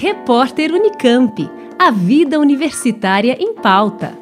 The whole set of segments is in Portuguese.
Repórter Unicamp. A vida universitária em pauta.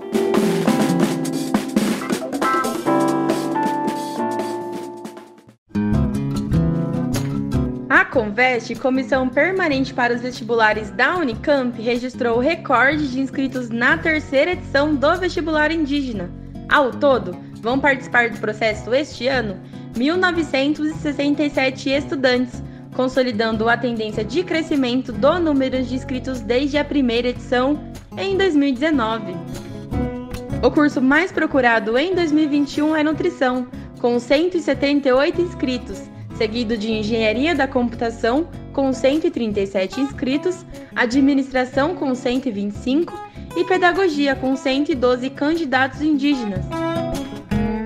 A Conveste, Comissão Permanente para os Vestibulares da Unicamp, registrou o recorde de inscritos na terceira edição do vestibular indígena. Ao todo, vão participar do processo este ano 1.967 estudantes, consolidando a tendência de crescimento do número de inscritos desde a primeira edição em 2019. O curso mais procurado em 2021 é Nutrição, com 178 inscritos, seguido de Engenharia da Computação, com 137 inscritos, Administração, com 125 e Pedagogia, com 112 candidatos indígenas.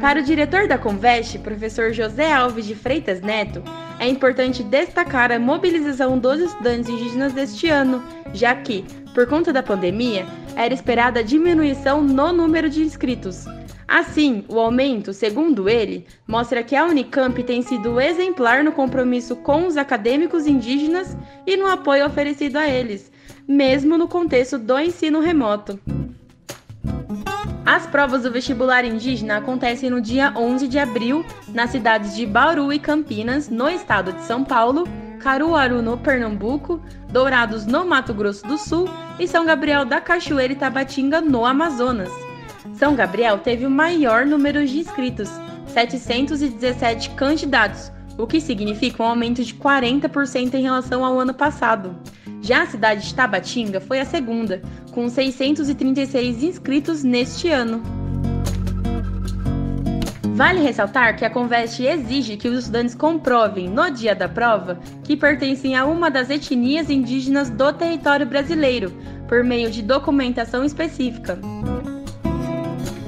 Para o diretor da Conveste, professor José Alves de Freitas Neto, é importante destacar a mobilização dos estudantes indígenas deste ano, já que, por conta da pandemia, era esperada a diminuição no número de inscritos. Assim, o aumento, segundo ele, mostra que a Unicamp tem sido exemplar no compromisso com os acadêmicos indígenas e no apoio oferecido a eles, mesmo no contexto do ensino remoto. As provas do vestibular indígena acontecem no dia 11 de abril nas cidades de Bauru e Campinas, no estado de São Paulo, Caruaru, no Pernambuco, Dourados, no Mato Grosso do Sul e São Gabriel da Cachoeira e Tabatinga, no Amazonas. São Gabriel teve o maior número de inscritos, 717 candidatos, o que significa um aumento de 40% em relação ao ano passado. Já a cidade de Tabatinga foi a segunda, com 636 inscritos neste ano. Vale ressaltar que a Conveste exige que os estudantes comprovem, no dia da prova, que pertencem a uma das etnias indígenas do território brasileiro, por meio de documentação específica.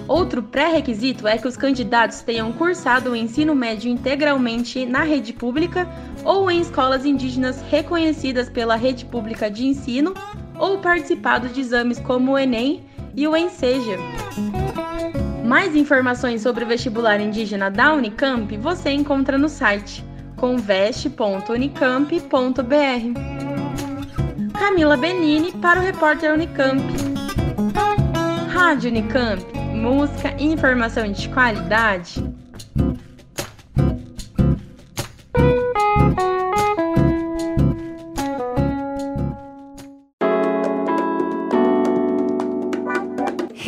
Outro pré-requisito é que os candidatos tenham cursado o ensino médio integralmente na rede pública ou em escolas indígenas reconhecidas pela rede pública de ensino ou participado de exames como o Enem e o Enseja. Mais informações sobre o vestibular indígena da Unicamp você encontra no site conveste.unicamp.br. Camila Benini para o repórter Unicamp. Rádio Unicamp música e informação de qualidade?